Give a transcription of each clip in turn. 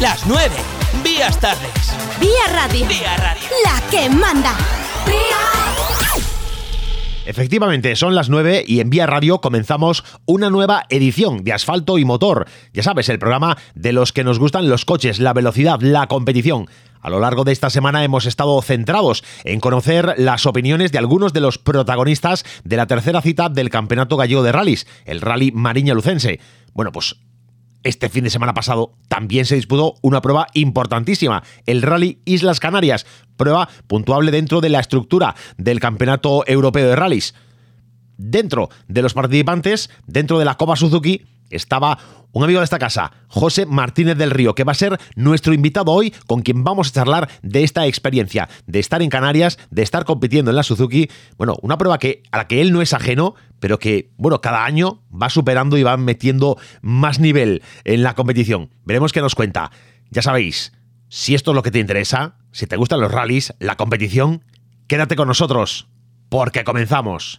Las 9. Vías tardes. Vía Radio. Vía Radio. La que manda. Efectivamente, son las 9 y en Vía Radio comenzamos una nueva edición de Asfalto y Motor. Ya sabes, el programa de los que nos gustan los coches, la velocidad, la competición. A lo largo de esta semana hemos estado centrados en conocer las opiniones de algunos de los protagonistas de la tercera cita del Campeonato Gallego de Rallys, el Rally Mariña Lucense. Bueno, pues este fin de semana pasado también se disputó una prueba importantísima, el Rally Islas Canarias, prueba puntuable dentro de la estructura del Campeonato Europeo de Rallys. Dentro de los participantes, dentro de la Copa Suzuki, estaba un amigo de esta casa, José Martínez del Río, que va a ser nuestro invitado hoy, con quien vamos a charlar de esta experiencia, de estar en Canarias, de estar compitiendo en la Suzuki. Bueno, una prueba que, a la que él no es ajeno, pero que, bueno, cada año va superando y va metiendo más nivel en la competición. Veremos qué nos cuenta. Ya sabéis, si esto es lo que te interesa, si te gustan los rallies, la competición, quédate con nosotros, porque comenzamos.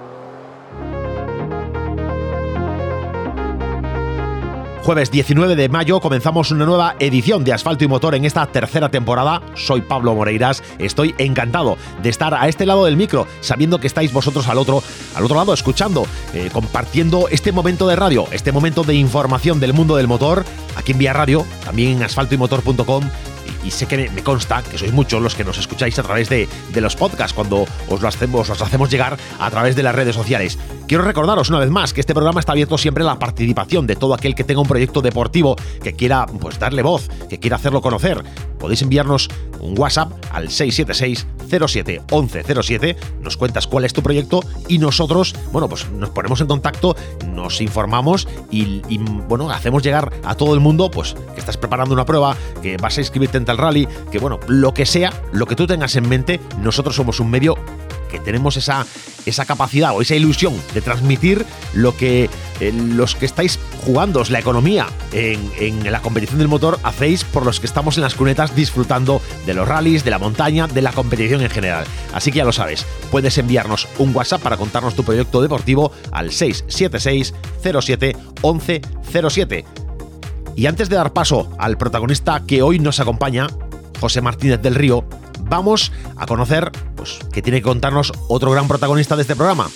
Jueves 19 de mayo comenzamos una nueva edición de Asfalto y Motor en esta tercera temporada. Soy Pablo Moreiras, estoy encantado de estar a este lado del micro, sabiendo que estáis vosotros al otro, al otro lado, escuchando, eh, compartiendo este momento de radio, este momento de información del mundo del motor, aquí en Vía Radio, también en asfaltoymotor.com y sé que me consta que sois muchos los que nos escucháis a través de, de los podcasts cuando os lo hacemos, os hacemos llegar a través de las redes sociales. Quiero recordaros una vez más que este programa está abierto siempre a la participación de todo aquel que tenga un proyecto deportivo que quiera pues darle voz, que quiera hacerlo conocer. Podéis enviarnos un WhatsApp al 676 07 1107, nos cuentas cuál es tu proyecto y nosotros, bueno, pues nos ponemos en contacto, nos informamos y, y, bueno, hacemos llegar a todo el mundo pues que estás preparando una prueba, que vas a inscribirte en tal rally, que bueno, lo que sea, lo que tú tengas en mente, nosotros somos un medio que tenemos esa, esa capacidad o esa ilusión de transmitir lo que eh, los que estáis jugando la economía en, en, la competición del motor hacéis por los que estamos en las cunetas disfrutando de los rallies, de la montaña, de la competición en general. Así que ya lo sabes, puedes enviarnos un WhatsApp para contarnos tu proyecto deportivo al 676 07 1107. Y antes de dar paso al protagonista que hoy nos acompaña, José Martínez del Río, vamos a conocer pues, que tiene que contarnos otro gran protagonista de este programa.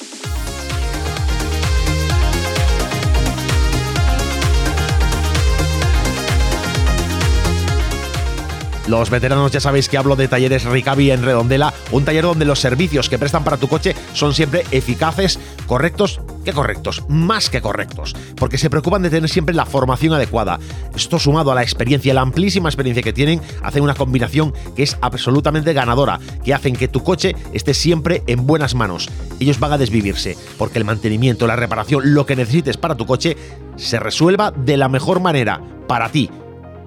Los veteranos ya sabéis que hablo de talleres Ricavi en Redondela, un taller donde los servicios que prestan para tu coche son siempre eficaces, correctos, que correctos, más que correctos, porque se preocupan de tener siempre la formación adecuada. Esto sumado a la experiencia, la amplísima experiencia que tienen, hacen una combinación que es absolutamente ganadora, que hacen que tu coche esté siempre en buenas manos. Ellos van a desvivirse, porque el mantenimiento, la reparación, lo que necesites para tu coche, se resuelva de la mejor manera para ti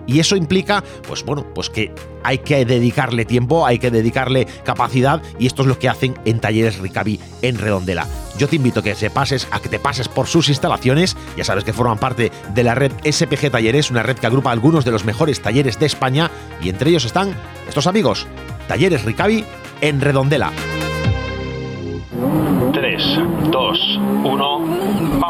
y eso implica, pues bueno, pues que hay que dedicarle tiempo, hay que dedicarle capacidad y esto es lo que hacen en Talleres Ricavi en Redondela. Yo te invito a que se pases, a que te pases por sus instalaciones, ya sabes que forman parte de la red SPG Talleres, una red que agrupa algunos de los mejores talleres de España y entre ellos están estos amigos, Talleres Ricavi en Redondela. 3, 2, 1.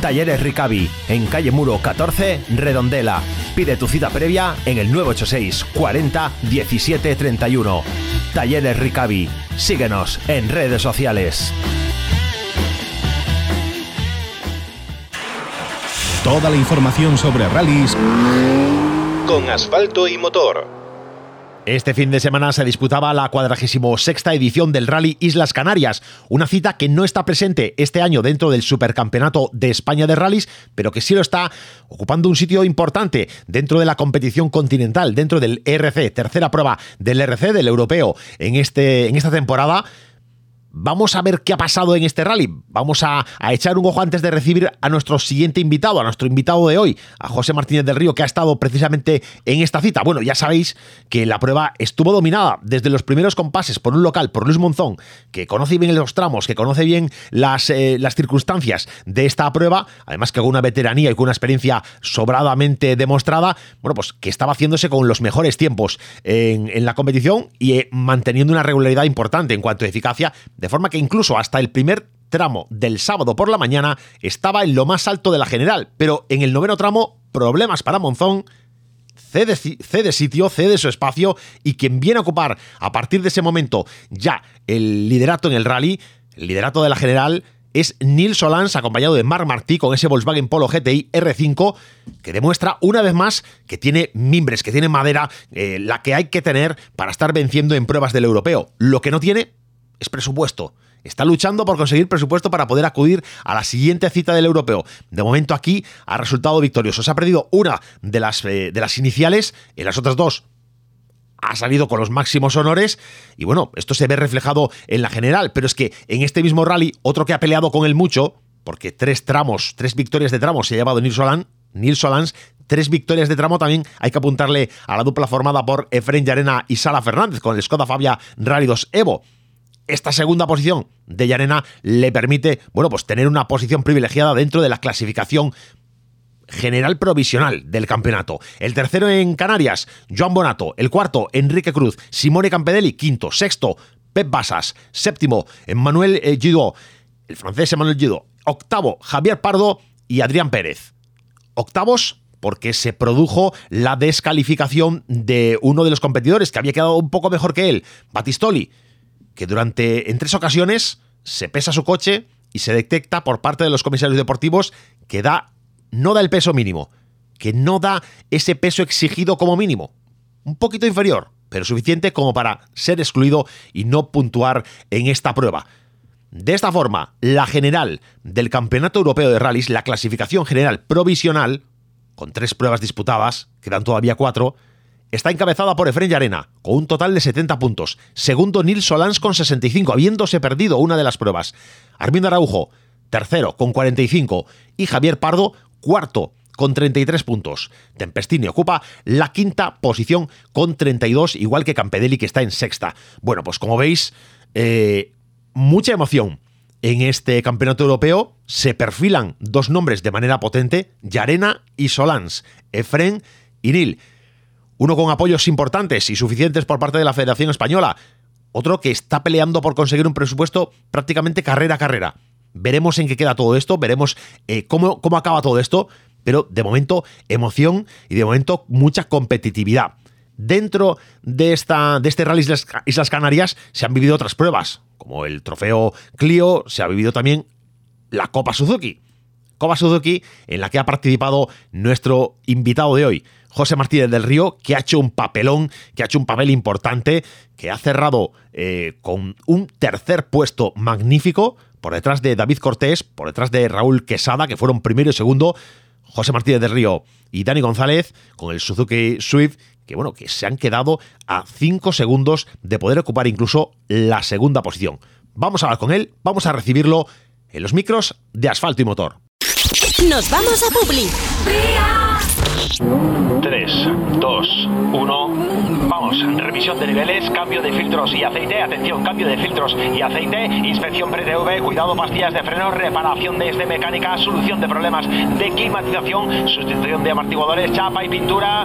Talleres Ricavi, en calle Muro 14, Redondela. Pide tu cita previa en el 986 40 17 31. Talleres Ricavi. Síguenos en redes sociales. Toda la información sobre rallies con asfalto y motor. Este fin de semana se disputaba la 46 edición del Rally Islas Canarias, una cita que no está presente este año dentro del Supercampeonato de España de Rallys, pero que sí lo está ocupando un sitio importante dentro de la competición continental, dentro del RC, tercera prueba del RC, del europeo, en, este, en esta temporada Vamos a ver qué ha pasado en este rally. Vamos a, echar un ojo antes de recibir a nuestro siguiente invitado, a nuestro invitado de hoy, a José Martínez del Río, que ha estado precisamente en esta cita. Bueno, ya sabéis que la prueba estuvo dominada desde los primeros compases por un local, por Luis Monzón, que conoce bien los tramos, que conoce bien las, eh, circunstancias de esta prueba, además que con una veteranía y con una experiencia sobradamente demostrada, bueno, pues que estaba haciéndose con los mejores tiempos en, en la competición y eh, manteniendo una regularidad importante en cuanto a eficacia de forma que incluso hasta el primer tramo del sábado por la mañana estaba en lo más alto de la general, pero en el noveno tramo, problemas para Monzón, cede, cede, sitio, cede su espacio y quien viene a ocupar a partir de ese momento ya el liderato en el rally, el liderato de la general, es Nils Solans acompañado de Marc Martí con ese Volkswagen Polo GTI R5 que demuestra una vez más que tiene mimbres, que tiene madera, eh, la que hay que tener para estar venciendo en pruebas del europeo. Lo que no tiene es presupuesto. Está luchando por conseguir presupuesto para poder acudir a la siguiente cita del europeo. De momento aquí ha resultado victorioso. Se ha perdido una de las, eh, de las iniciales, en las otras dos ha salido con los máximos honores y bueno, esto se ve reflejado en la general, pero es que en este mismo rally, otro que ha peleado con él mucho, porque tres tramos, tres victorias de tramo se ha llevado Nils Solans, Nils Solans, tres victorias de tramo también hay que apuntarle a la dupla formada por Efren Yarena y Sala Fernández con el Skoda Fabia Rally 2 Evo esta segunda posición de Yarena le permite, bueno, pues tener una posición privilegiada dentro de la clasificación general provisional del campeonato. El tercero en Canarias, Joan Bonato. El cuarto, Enrique Cruz. Simone Campedelli, quinto. Sexto, Pep Basas. Séptimo, Emmanuel eh, Gido. El francés Emmanuel Gido. Octavo, Javier Pardo y Adrián Pérez. Octavos, porque se produjo la descalificación de uno de los competidores que había quedado un poco mejor que él, Batistoli que durante en tres ocasiones se pesa su coche y se detecta por parte de los comisarios deportivos que da no da el peso mínimo, que no da ese peso exigido como mínimo, un poquito inferior, pero suficiente como para ser excluido y no puntuar en esta prueba. De esta forma, la general del Campeonato Europeo de Rallys, la clasificación general provisional, con tres pruebas disputadas, quedan todavía cuatro, está encabezada por Efren Arena, con un total de 70 puntos. Segundo, Nils Solans con 65, habiéndose perdido una de las pruebas. Armindo Araujo, tercero, con 45. Y Javier Pardo, cuarto, con 33 puntos. Tempestini ocupa la quinta posición con 32, igual que Campedelli, que está en sexta. Bueno, pues como veis, eh, mucha emoción. En este campeonato europeo se perfilan dos nombres de manera potente, Yarena y Solans, Efren y Nil uno con apoyos importantes y suficientes por parte de la Federación Española, otro que está peleando por conseguir un presupuesto prácticamente carrera a carrera. Veremos en qué queda todo esto, veremos eh, cómo, cómo acaba todo esto, pero de momento emoción y de momento mucha competitividad. Dentro de, esta, de este Rally Islas Canarias se han vivido otras pruebas, como el trofeo Clio, se ha vivido también la Copa Suzuki. Copa Suzuki en la que ha participado nuestro invitado de hoy, José Martínez del Río, que ha hecho un papelón, que ha hecho un papel importante, que ha cerrado eh, con un tercer puesto magnífico, por detrás de David Cortés, por detrás de Raúl Quesada, que fueron primero y segundo, José Martínez del Río y Dani González con el Suzuki Swift, que bueno, que se han quedado a cinco segundos de poder ocupar incluso la segunda posición. Vamos a hablar con él, vamos a recibirlo en los micros de asfalto y motor. Nos vamos a Publi. 3, 2, 1. Vamos, revisión de niveles, cambio de filtros y aceite. Atención, cambio de filtros y aceite. Inspección pre-TV, cuidado, pastillas de freno, reparación de este mecánica, solución de problemas de climatización, sustitución de amortiguadores, chapa y pintura.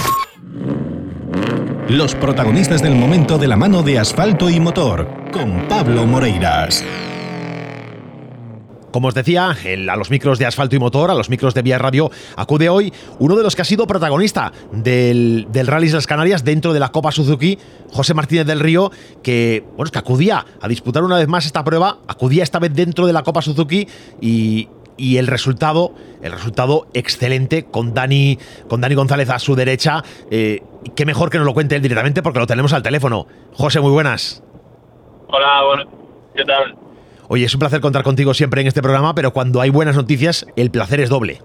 Los protagonistas del momento de la mano de asfalto y motor, con Pablo Moreiras. Como os decía, a los micros de asfalto y motor, a los micros de Vía Radio, acude hoy uno de los que ha sido protagonista del, del Rally de las Canarias dentro de la Copa Suzuki, José Martínez del Río, que, bueno, que acudía a disputar una vez más esta prueba, acudía esta vez dentro de la Copa Suzuki y, el resultado, el resultado excelente con Dani, con Dani González a su derecha. Eh, qué mejor que nos lo cuente él directamente porque lo tenemos al teléfono. José, muy buenas. Hola, bueno, ¿qué tal? Oye, es un placer contar contigo siempre en este programa, pero cuando hay buenas noticias, el placer es doble.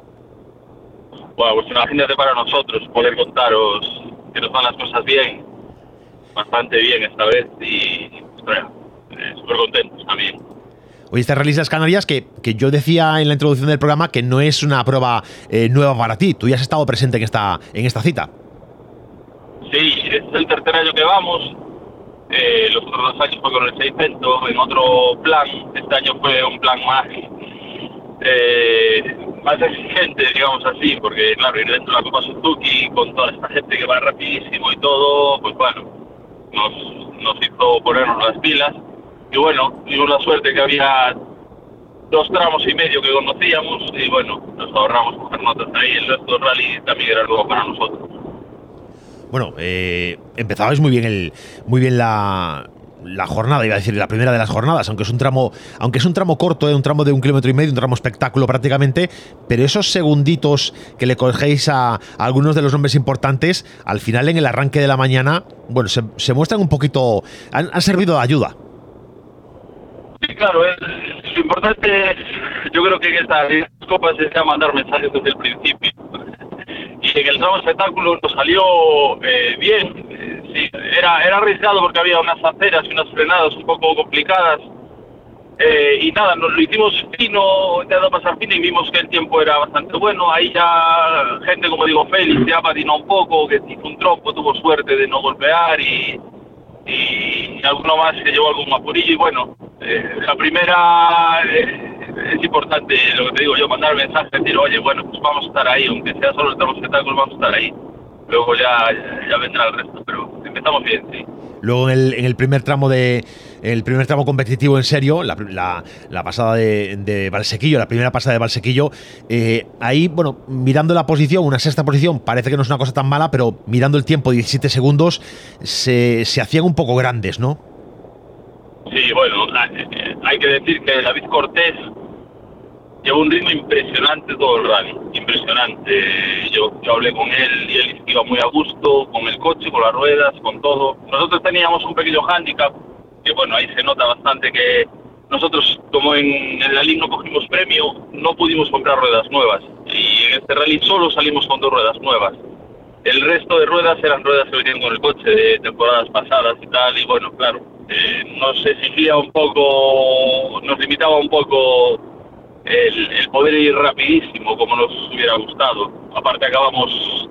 Bueno, pues imagínate para nosotros poder contaros que nos van las cosas bien, bastante bien esta vez y eh, súper contentos también. Oye, este Rally las Canarias que, que, yo decía en la introducción del programa que no es una prueba eh, nueva para ti. Tú ya has estado presente en esta, en esta cita. Sí, es el tercer año que vamos. Eh, los otros dos años fue con el 600 en otro plan. Este año fue un plan más, eh, más exigente, digamos así, porque claro, ir dentro de la Copa Suzuki con toda esta gente que va rapidísimo y todo, pues bueno, nos, nos hizo ponernos las pilas. Y bueno, tuvimos la suerte que había dos tramos y medio que conocíamos y bueno, nos ahorramos coger notas ahí. El resto rally también era nuevo para nosotros bueno, eh, empezabais muy bien el, muy bien la, la jornada, iba a decir, la primera de las jornadas, aunque es un tramo, aunque es un tramo corto, eh, un tramo de un kilómetro y medio, un tramo espectáculo prácticamente, pero esos segunditos que le cogéis a, algunos de los nombres importantes, al final en el arranque de la mañana, bueno, se, muestran un poquito, han, servido de ayuda. Claro, lo importante, yo creo que en estas copas es ya mandar mensajes desde el principio y en el tramo espectáculo nos salió eh, bien. Eh, sí, era, era arriesgado porque había unas aceras y unas frenadas un poco complicadas. Eh, y nada, nos lo hicimos fino, intentando pasar fino y vimos que el tiempo era bastante bueno. Ahí ya gente, como digo, Félix ya patinó un poco, que hizo un trompo, tuvo suerte de no golpear y, y alguno más que llevó algún apurillo. Y bueno, la primera es importante lo que te digo yo, mandar mensaje, decir, oye, bueno, pues vamos a estar ahí, aunque sea solo el espectáculo, vamos a estar ahí. Luego ya, ya vendrá el resto, pero empezamos bien, sí. Luego en el, en el primer tramo de el primer tramo competitivo en serio, la, la, pasada de, de, Valsequillo, la primera pasada de Valsequillo, eh, ahí, bueno, mirando la posición, una sexta posición, parece que no es una cosa tan mala, pero mirando el tiempo, 17 segundos, se, se hacían un poco grandes, ¿no? Sí, bueno, hay que decir que David Cortés lleva un ritmo impresionante todo el rally, impresionante. Yo, yo hablé con él y él iba muy a gusto, con el coche, con las ruedas, con todo. Nosotros teníamos un pequeño hándicap, que bueno, ahí se nota bastante que nosotros, como en, el rally no cogimos premio, no pudimos comprar ruedas nuevas. Y en este rally solo salimos con dos ruedas nuevas. El resto de ruedas eran ruedas que venían con el coche de temporadas pasadas y tal, y bueno, claro, eh, nos exigía un poco, nos limitaba un poco el, poder ir rapidísimo como nos hubiera gustado. Aparte acabamos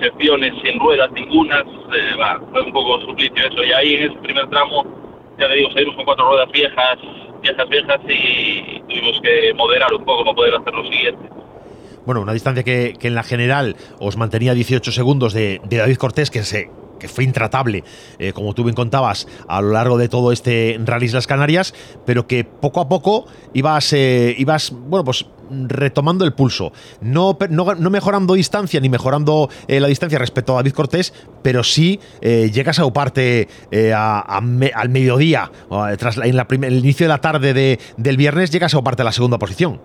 secciones sin ruedas ningunas, eh, fue un poco suplicio eso. Y ahí en ese primer tramo, ya te digo, salimos con cuatro ruedas viejas, viejas, viejas y tuvimos que moderar un poco para poder hacer lo siguiente. Bueno, una distancia que, que en la general os mantenía 18 segundos de, de David Cortés, que se que fue intratable, eh, como tú bien contabas, a lo largo de todo este Rally Las Canarias, pero que poco a poco ibas, eh, ibas bueno, pues retomando el pulso, no, no, mejorando distancia ni mejorando eh, la distancia respecto a David Cortés, pero sí llegas a uparte al mediodía, tras en el inicio de la tarde de, del viernes, llegas a uparte a la segunda posición.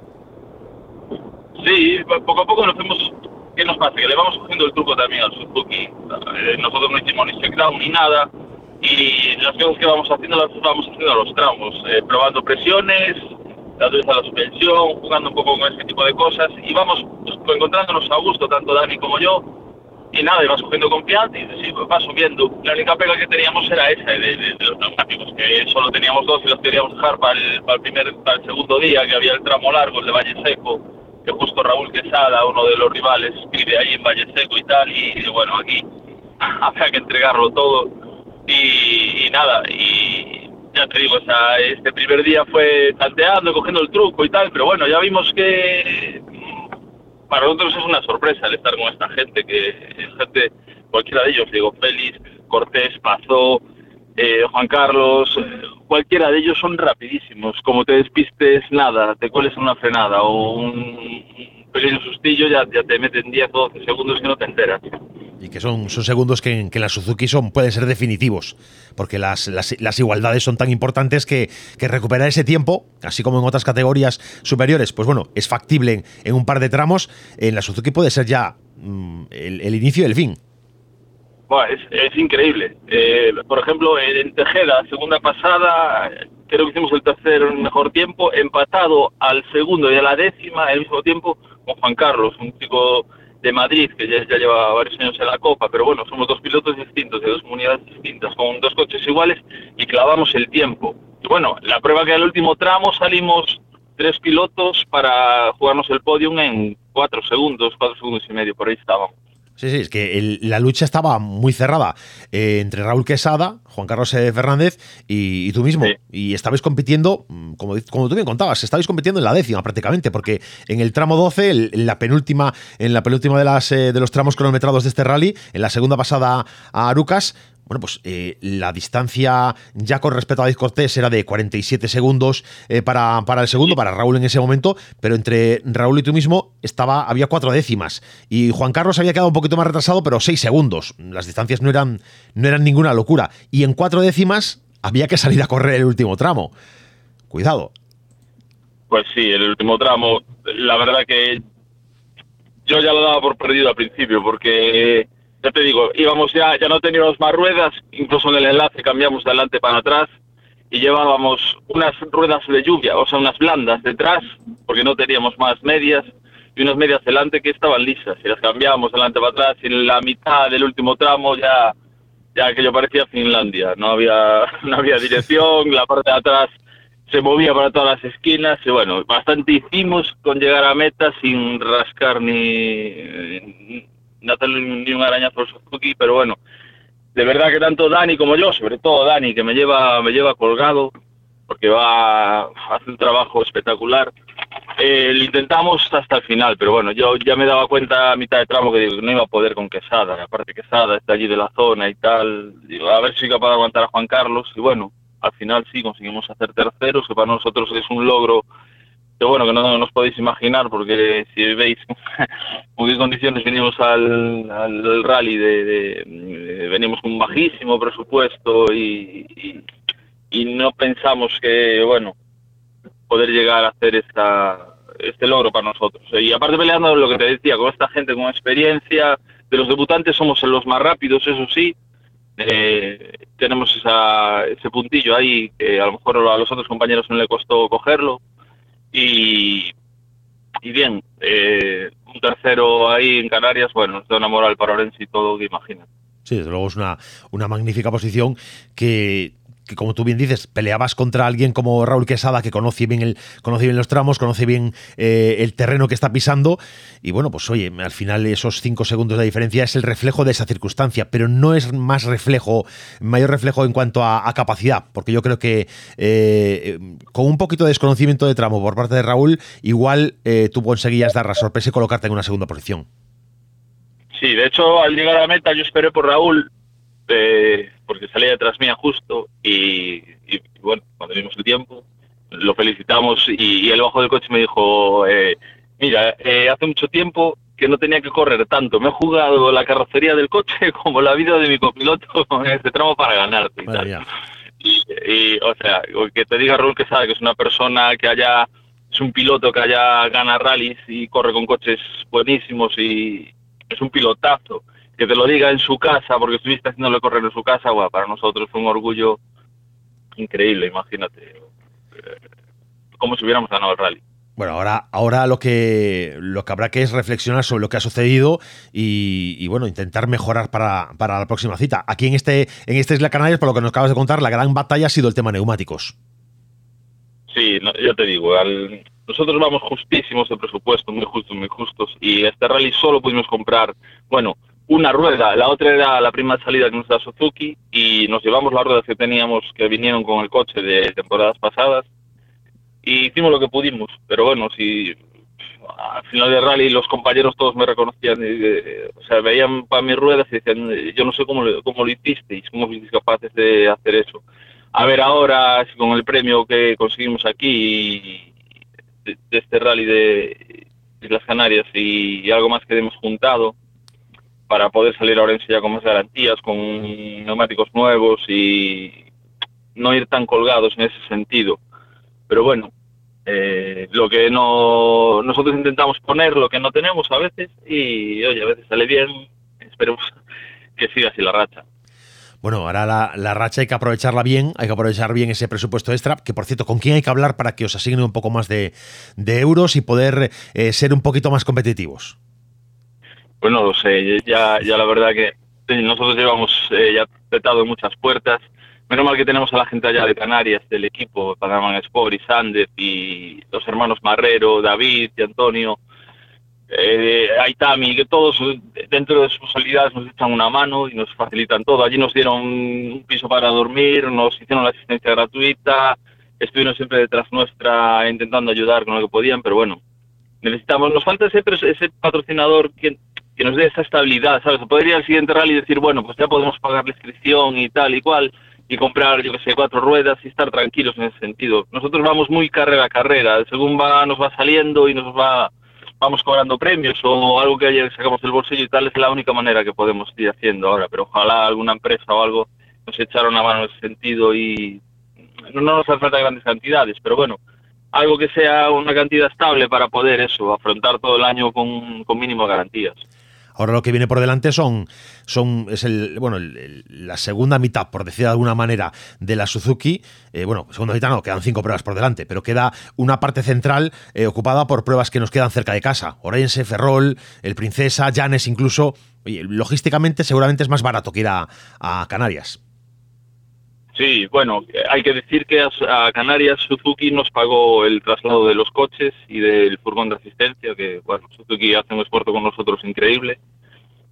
Sí, poco a poco nos hemos ¿Qué nos pasa? Que le vamos cogiendo el truco también al Suzuki. Eh, nosotros no hicimos ni checkdown ni nada. Y las cosas que vamos haciendo las vamos haciendo a los tramos, eh, probando presiones, dándole a la suspensión, jugando un poco con ese tipo de cosas. Y vamos pues, encontrándonos a gusto, tanto Dani como yo. Y nada, y vas cogiendo confianza y sí, pues, vas subiendo. La única pega que teníamos era esa de, de, los neumáticos, que solo teníamos dos y los queríamos dejar para el, para el, primer, para el segundo día, que había el tramo largo, el de Valle Seco que justo Raúl Quesada, uno de los rivales, vive ahí en Valle Seco y tal, y bueno, aquí había que entregarlo todo. Y, nada, y ya te digo, o este primer día fue tanteando, cogiendo el truco y tal, pero bueno, ya vimos que para nosotros es una sorpresa el estar con esta gente, que es gente cualquiera de ellos, digo, Félix, Cortés, Pazó, eh, Juan Carlos, eh, cualquiera de ellos son rapidísimos. Como te despistes nada, te cueles en una frenada o un pequeño sustillo, ya, te meten 10 o 12 segundos que no te enteras. Y que son, son segundos que en, que la Suzuki son, pueden ser definitivos, porque las, las, igualdades son tan importantes que, que, recuperar ese tiempo, así como en otras categorías superiores, pues bueno, es factible en, un par de tramos. En la Suzuki puede ser ya mm, el, el inicio y el fin es, increíble. Eh, por ejemplo, en Tejeda, segunda pasada, creo que hicimos el tercer mejor tiempo, empatado al segundo y a la décima, al mismo tiempo, con Juan Carlos, un chico de Madrid que ya, lleva varios años en la Copa, pero bueno, somos dos pilotos distintos, de dos comunidades distintas, con dos coches iguales y clavamos el tiempo. Y bueno, la prueba que al último tramo salimos tres pilotos para jugarnos el podium en cuatro segundos, cuatro segundos y medio, por ahí estábamos. Sí, sí, es que la lucha estaba muy cerrada eh, entre Raúl Quesada, Juan Carlos. Fernández y, tú mismo. Y estabais compitiendo, mm, como, como tú bien contabas, estabais compitiendo en la décima prácticamente, porque en el tramo 12, en la penúltima, en la penúltima de, las, eh, de los tramos cronometrados de este rally, en la segunda pasada a Arucas, bueno, pues eh, la distancia ya con respecto a David Cortés era de 47 segundos eh, para, para, el segundo, para Raúl en ese momento, pero entre Raúl y tú mismo estaba, había cuatro décimas. Y Juan Carlos había quedado un poquito más retrasado, pero seis segundos. Las distancias no eran, no eran ninguna locura. Y en cuatro décimas había que salir a correr el último tramo. Cuidado. Pues sí, el último tramo, la verdad que yo ya lo daba por perdido al principio, porque ya te digo, íbamos ya, ya no teníamos más ruedas, incluso en el enlace cambiamos de adelante para atrás y llevábamos unas ruedas de lluvia, o sea, unas blandas detrás, porque no teníamos más medias, y unas medias delante que estaban lisas, y las cambiábamos delante para atrás, y en la mitad del último tramo ya, ya aquello parecía Finlandia, no había, no había dirección, la parte de atrás se movía para todas las esquinas, y bueno, bastante hicimos con llegar a meta sin rascar ni no hacerle ni un arañazo al Suzuki, pero bueno, de verdad que tanto Dani como yo, sobre todo Dani, que me lleva, me lleva colgado, porque va a hacer un trabajo espectacular. Eh, lo intentamos hasta el final, pero bueno, yo ya me daba cuenta a mitad de tramo que no iba a poder con Quesada, aparte Quesada está allí de la zona y tal, digo, a ver si soy capaz de aguantar a Juan Carlos, y bueno, al final sí conseguimos hacer terceros, que para nosotros es un logro que bueno, que no, nos podéis imaginar, porque si veis con qué condiciones venimos al, al rally, de, venimos con un bajísimo presupuesto y, y, no pensamos que, bueno, poder llegar a hacer esta, este logro para nosotros. Y aparte peleando lo que te decía, con esta gente con experiencia, de los debutantes somos los más rápidos, eso sí, eh, tenemos esa, ese puntillo ahí que a lo mejor a los otros compañeros no le costó cogerlo y, y bien, eh, un tercero ahí en Canarias, bueno, nos da una moral para Orense y todo, que imagina. Sí, desde luego es una, una magnífica posición que que como tú bien dices, peleabas contra alguien como Raúl Quesada, que conoce bien, el, conoce bien los tramos, conoce bien eh, el terreno que está pisando, y bueno, pues oye, al final esos cinco segundos de diferencia es el reflejo de esa circunstancia, pero no es más reflejo, mayor reflejo en cuanto a, capacidad, porque yo creo que eh, con un poquito de desconocimiento de tramo por parte de Raúl, igual eh, tú conseguías dar la sorpresa y colocarte en una segunda posición. Sí, de hecho, al llegar a la meta yo esperé por Raúl eh, porque salía detrás mía justo y, bueno, cuando vimos el tiempo, lo felicitamos y, él bajó del coche y me dijo, eh, mira, eh, hace mucho tiempo que no tenía que correr tanto, me he jugado la carrocería del coche como la vida de mi copiloto en este tramo para ganarte y Y, o sea, que te diga Raúl que sabe que es una persona que haya, es un piloto que haya gana rallies y corre con coches buenísimos y es un pilotazo que te lo diga en su casa, porque estuviste haciéndole correr en su casa, bueno, para nosotros fue un orgullo increíble, imagínate. Eh, como si hubiéramos ganado el rally. Bueno, ahora, ahora lo que lo que habrá que es reflexionar sobre lo que ha sucedido y, bueno, intentar mejorar para, para, la próxima cita. Aquí en este, en este Isla Canarias, por lo que nos acabas de contar, la gran batalla ha sido el tema neumáticos. Sí, yo te digo, nosotros vamos justísimos de presupuesto, muy justos, muy justos, y este rally solo pudimos comprar, bueno, una rueda, la otra era la primera salida que nos da Suzuki y nos llevamos las ruedas que teníamos que vinieron con el coche de temporadas pasadas y hicimos lo que pudimos, pero bueno, si al final del rally los compañeros todos me reconocían, o sea, veían para mis ruedas y decían, yo no sé cómo, cómo lo hicisteis, cómo fuisteis capaces de hacer eso. A ver ahora, con el premio que conseguimos aquí de, este rally de, las Canarias y, algo más que hemos juntado para poder salir a Orense ya con más garantías, con neumáticos nuevos y no ir tan colgados en ese sentido. Pero bueno, eh, lo que no nosotros intentamos poner lo que no tenemos a veces y oye a veces sale bien esperemos que siga así la racha bueno, ahora la, racha hay que aprovecharla bien, hay que aprovechar bien ese presupuesto extra, que por cierto, ¿con quién hay que hablar para que os asigne un poco más de, euros y poder eh, ser un poquito más competitivos? Bueno, lo sé, ya, ya la verdad que nosotros llevamos eh, ya petado muchas puertas, Menos mal que tenemos a la gente allá de Canarias, del equipo, Panaman Sport y Sander, y los hermanos Marrero, David y Antonio, eh, Aitami, que todos dentro de sus posibilidades nos echan una mano y nos facilitan todo. Allí nos dieron un piso para dormir, nos hicieron la asistencia gratuita, estuvieron siempre detrás nuestra intentando ayudar con lo que podían, pero bueno, necesitamos, nos falta ese, ese patrocinador que, que nos dé esa estabilidad, ¿sabes? Podría ir al siguiente rally y decir, bueno, pues ya podemos pagar la inscripción y tal y cual, y comprar, yo que sé, cuatro ruedas y estar tranquilos en ese sentido. Nosotros vamos muy carrera a carrera, según va, nos va saliendo y nos va, vamos cobrando premios o algo que ayer sacamos del bolsillo y tal, es la única manera que podemos ir haciendo ahora, pero ojalá alguna empresa o algo nos echara una mano en ese sentido y no, nos hace falta grandes cantidades, pero bueno, algo que sea una cantidad estable para poder eso, afrontar todo el año con, con mínimo garantías. Ahora lo que viene por delante son, son es el, bueno, la segunda mitad, por decir de alguna manera, de la Suzuki. Eh, bueno, segunda mitad no, quedan cinco pruebas por delante, pero queda una parte central eh, ocupada por pruebas que nos quedan cerca de casa. Orense, Ferrol, el Princesa, Llanes incluso. logísticamente seguramente es más barato que ir a Canarias. Sí, bueno, hay que decir que a Canarias Suzuki nos pagó el traslado de los coches y del furgón de asistencia, que bueno, Suzuki hace un esfuerzo con nosotros increíble.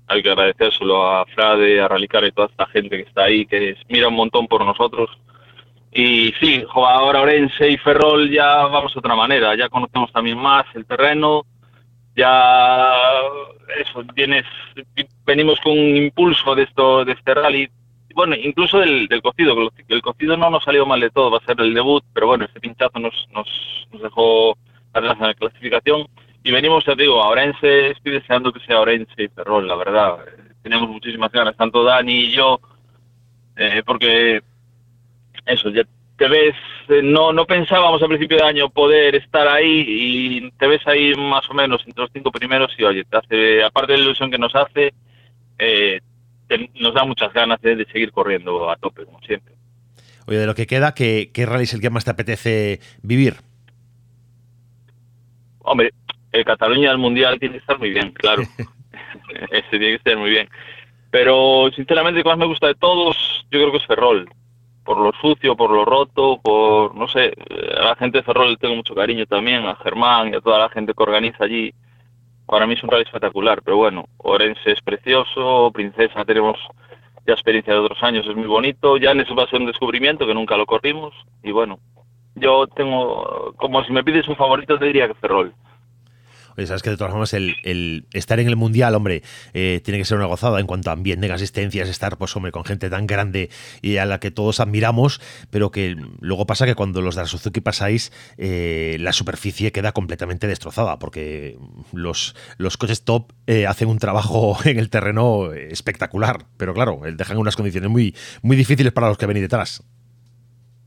Hay que agradecérselo a Frade, a Ralicar y toda esta gente que está ahí, que mira un montón por nosotros. Y sí, ahora Orense y Ferrol ya vamos de otra manera, ya conocemos también más el terreno, ya eso, vienes, venimos con un impulso de esto, de este rally bueno, incluso del, del cocido, el cocido no nos salió mal de todo, va a ser el debut, pero bueno, ese pinchazo nos, nos, nos dejó atrás en la clasificación. Y venimos, ya te digo, a Orense, estoy deseando que sea Orense y Ferrol, la verdad. Tenemos muchísimas ganas, tanto Dani y yo, eh, porque eso, ya te ves, eh, no, no pensábamos al principio de año poder estar ahí y te ves ahí más o menos entre los cinco primeros y oye, te hace, aparte de la ilusión que nos hace, eh, nos da muchas ganas de, seguir corriendo a tope, como siempre. Oye, de lo que queda, ¿qué, qué rally es el que más te apetece vivir? Hombre, el Cataluña del Mundial tiene que estar muy bien, claro. Ese tiene que estar muy bien. Pero, sinceramente, el que más me gusta de todos, yo creo que es Ferrol. Por lo sucio, por lo roto, por, no sé, a la gente de Ferrol le tengo mucho cariño también, a Germán y a toda la gente que organiza allí para mí es un rally espectacular, pero bueno, Orense es precioso, Princesa tenemos ya experiencia de otros años, es muy bonito, Ya eso va a ser un descubrimiento que nunca lo corrimos y bueno, yo tengo, como si me pides un favorito te diría que Ferrol. Oye, sabes que de todas formas el, estar en el Mundial, hombre, eh, tiene que ser una gozada en cuanto a ambiente, asistencias, estar, pues hombre, con gente tan grande y a la que todos admiramos, pero que luego pasa que cuando los de la Suzuki pasáis, eh, la superficie queda completamente destrozada, porque los, los coches top eh, hacen un trabajo en el terreno espectacular, pero claro, dejan unas condiciones muy, muy difíciles para los que venís detrás.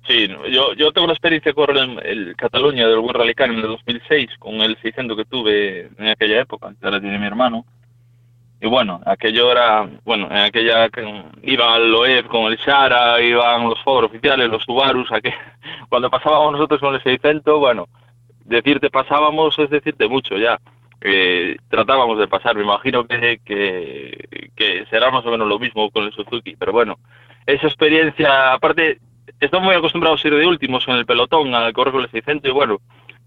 Sí, yo, yo tengo una experiencia con el, el Cataluña del World Rally en el 2006, con el 600 que tuve en aquella época, que ahora tiene mi hermano. Y bueno, aquello era, bueno, en aquella iba al Loeb con el Shara, iban los Ford oficiales, los Subarus, a que, cuando pasábamos nosotros con el 600, bueno, decirte pasábamos es decirte mucho ya. tratábamos de pasar, me imagino que, que será más o menos lo mismo con el Suzuki, pero bueno, esa experiencia, aparte estamos muy acostumbrados a ir de últimos en el pelotón, al correr con el 600 y bueno,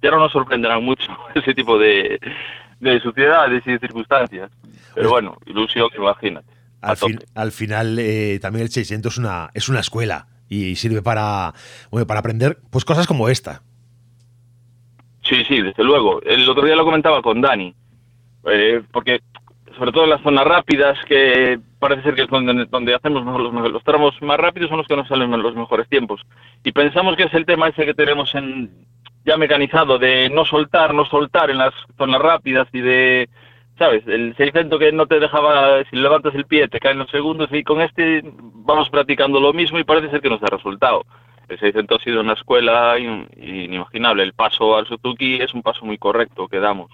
ya no nos sorprenderán mucho ese tipo de, de suciedades y de circunstancias. Pero bueno, ilusión, imagínate. Al, al final, eh, también el 600 es una, es una escuela y sirve para, bueno, para aprender pues cosas como esta. Sí, sí, desde luego. El otro día lo comentaba con Dani, eh, porque sobre todo en las zonas rápidas, que parece ser que es donde, donde hacemos los, los, tramos más rápidos, son los que nos salen los mejores tiempos. Y pensamos que es el tema ese que tenemos en, ya mecanizado de no soltar, no soltar en las zonas rápidas y de, ¿sabes? El 600 que no te dejaba, si levantas el pie te caen los segundos y con este vamos practicando lo mismo y parece ser que nos da resultado. El 600 ha sido una escuela inimaginable. El paso al Suzuki es un paso muy correcto que damos,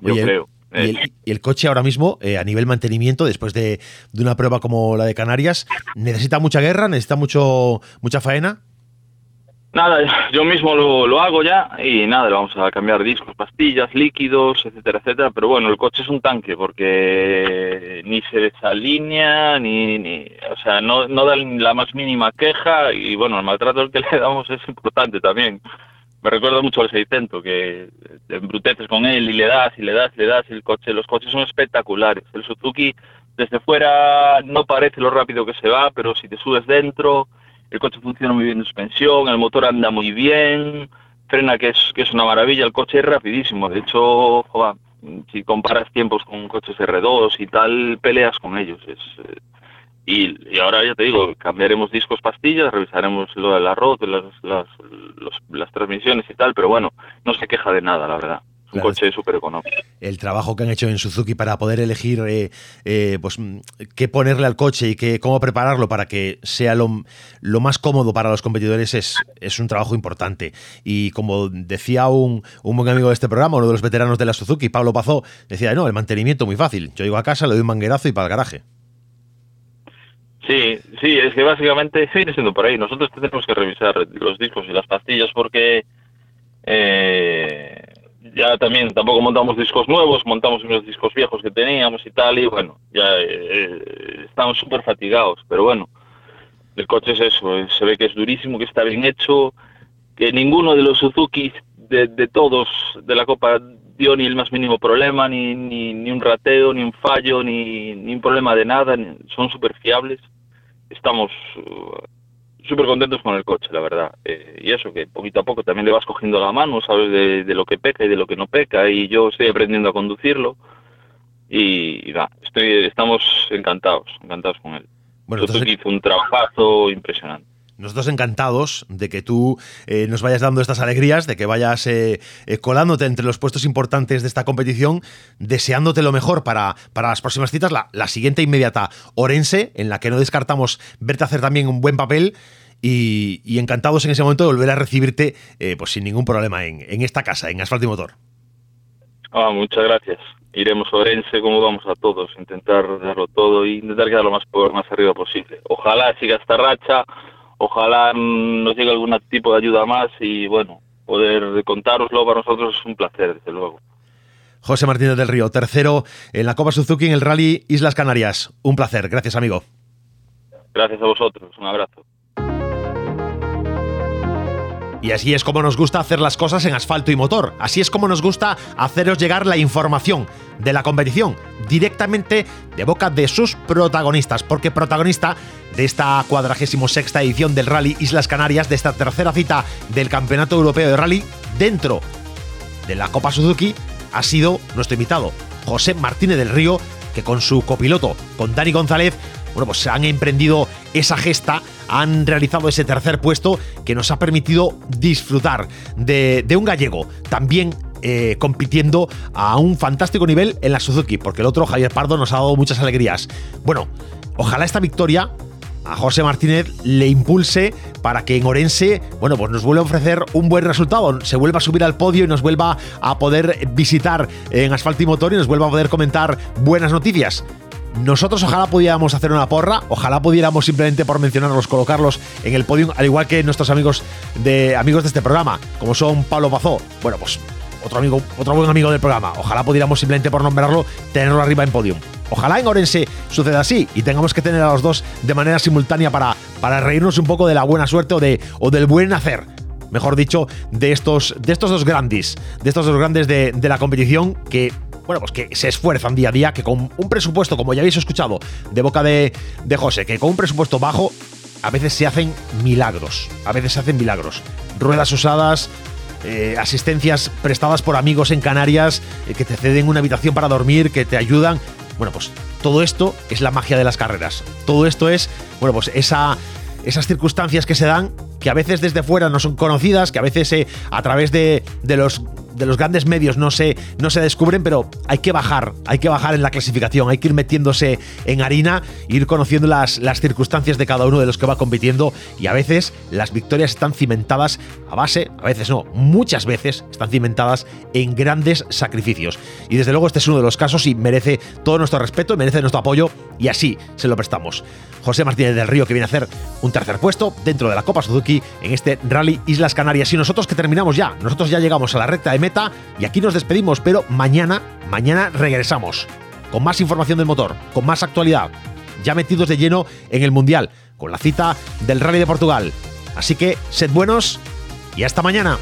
yo creo. Eh. Y el, coche ahora mismo, eh, a nivel mantenimiento, después de, una prueba como la de Canarias, ¿necesita mucha guerra? ¿Necesita mucho mucha faena? Nada, yo mismo lo, lo, hago ya y nada, vamos a cambiar discos, pastillas, líquidos, etcétera, etcétera. Pero bueno, el coche es un tanque porque ni se desalinea, ni, ni o sea, no, no da la más mínima queja y bueno, el maltrato que le damos es importante también me recuerda mucho al 600, que te embruteces con él y le das y le das y le das. el coche, los coches son espectaculares. El Suzuki desde fuera no parece lo rápido que se va, pero si te subes dentro, el coche funciona muy bien en suspensión, el motor anda muy bien, frena que es, que es una maravilla, el coche es rapidísimo. De hecho, si comparas tiempos con coches R2 y tal, peleas con ellos. Es, eh, y, ahora ya te digo, cambiaremos discos, pastillas, revisaremos lo del arroz, las, las, las transmisiones y tal, pero bueno, no se queja de nada, la verdad. un coche súper económico. El trabajo que han hecho en Suzuki para poder elegir eh, eh, pues, qué ponerle al coche y qué, cómo prepararlo para que sea lo, lo más cómodo para los competidores es, es, un trabajo importante. Y como decía un, un, buen amigo de este programa, uno de los veteranos de la Suzuki, Pablo Pazó, decía, no, el mantenimiento muy fácil. Yo llego a casa, le doy un manguerazo y para el garaje. Sí, sí, es que básicamente viene siendo por ahí. Nosotros tenemos que revisar los discos y las pastillas porque eh, ya también tampoco montamos discos nuevos, montamos unos discos viejos que teníamos y tal, y bueno, ya eh, estamos súper fatigados, pero bueno, el coche es eso, eh, se ve que es durísimo, que está bien hecho, que ninguno de los Suzuki de, de todos de la Copa dio ni el más mínimo problema, ni, ni, ni un rateo, ni un fallo, ni, ni un problema de nada, son súper fiables estamos uh, súper contentos con el coche, la verdad. Eh, y eso, que poquito a poco también le vas cogiendo la mano, sabes de, lo que peca y de lo que no peca, y yo estoy aprendiendo a conducirlo. Y, y estoy, estamos encantados, encantados con él. Bueno, entonces... hizo un trabajazo impresionante nosotros encantados de que tú eh, nos vayas dando estas alegrías, de que vayas eh, eh, colándote entre los puestos importantes de esta competición, deseándote lo mejor para, para las próximas citas. La, la, siguiente inmediata, Orense, en la que no descartamos verte hacer también un buen papel. Y, encantados en ese momento de volver a recibirte pues sin ningún problema en, en esta casa, en Asfalto y Motor. Ah, muchas gracias. Iremos a Orense como vamos a todos, intentar darlo todo y intentar quedar lo más, más arriba posible. Ojalá siga esta racha, ojalá nos llegue algún tipo de ayuda más y bueno, poder contároslo para nosotros es un placer, desde luego. José Martínez del Río, tercero en la Copa Suzuki en el Rally Islas Canarias. Un placer, gracias amigo. Gracias a vosotros, un abrazo. Y así es como nos gusta hacer las cosas en asfalto y motor. Así es como nos gusta haceros llegar la información de la competición directamente de boca de sus protagonistas. Porque protagonista de esta cuadragésimo sexta edición del Rally Islas Canarias, de esta tercera cita del Campeonato Europeo de Rally dentro de la Copa Suzuki, ha sido nuestro invitado, José Martínez del Río, que con su copiloto, con Dani González, bueno, pues han emprendido esa gesta, han realizado ese tercer puesto que nos ha permitido disfrutar de, un gallego también eh, compitiendo a un fantástico nivel en la Suzuki, porque el otro, Javier Pardo, nos ha dado muchas alegrías. Bueno, ojalá esta victoria a José Martínez le impulse para que en Orense, bueno, pues nos vuelva a ofrecer un buen resultado, se vuelva a subir al podio y nos vuelva a poder visitar en Asfalto y Motor y nos vuelva a poder comentar buenas noticias. Nosotros ojalá pudiéramos hacer una porra, ojalá pudiéramos simplemente por mencionarlos colocarlos en el podio, al igual que nuestros amigos de amigos de este programa, como son Pablo Pazó. Bueno, pues otro amigo, otro buen amigo del programa. Ojalá pudiéramos simplemente por nombrarlo tenerlo arriba en podium. Ojalá en Orense suceda así y tengamos que tener a los dos de manera simultánea para, para reírnos un poco de la buena suerte o, de, o del buen hacer mejor dicho, de estos, de estos dos grandes, de estos dos grandes de, de la competición que bueno, pues que se esfuerzan día a día, que con un presupuesto, como ya habéis escuchado de boca de, de José, que con un presupuesto bajo, a veces se hacen milagros. A veces se hacen milagros. Ruedas usadas, eh, asistencias prestadas por amigos en Canarias, eh, que te ceden una habitación para dormir, que te ayudan. Bueno, pues todo esto es la magia de las carreras. Todo esto es, bueno, pues esa, esas circunstancias que se dan, que a veces desde fuera no son conocidas, que a veces eh, a través de, de los de los grandes medios no se, no se descubren, pero hay que bajar, hay que bajar en la clasificación, hay que ir metiéndose en harina, ir conociendo las, las circunstancias de cada uno de los que va compitiendo y a veces las victorias están cimentadas a base, a veces no, muchas veces están cimentadas en grandes sacrificios. Y desde luego este es uno de los casos y merece todo nuestro respeto, merece nuestro apoyo y así se lo prestamos. José Martínez del Río que viene a hacer un tercer puesto dentro de la Copa Suzuki en este Rally Islas Canarias y nosotros que terminamos ya, nosotros ya llegamos a la recta de meta y aquí nos despedimos, pero mañana, mañana regresamos con más información del motor, con más actualidad, ya metidos de lleno en el Mundial, con la cita del Rally de Portugal. Así que sed buenos y hasta mañana.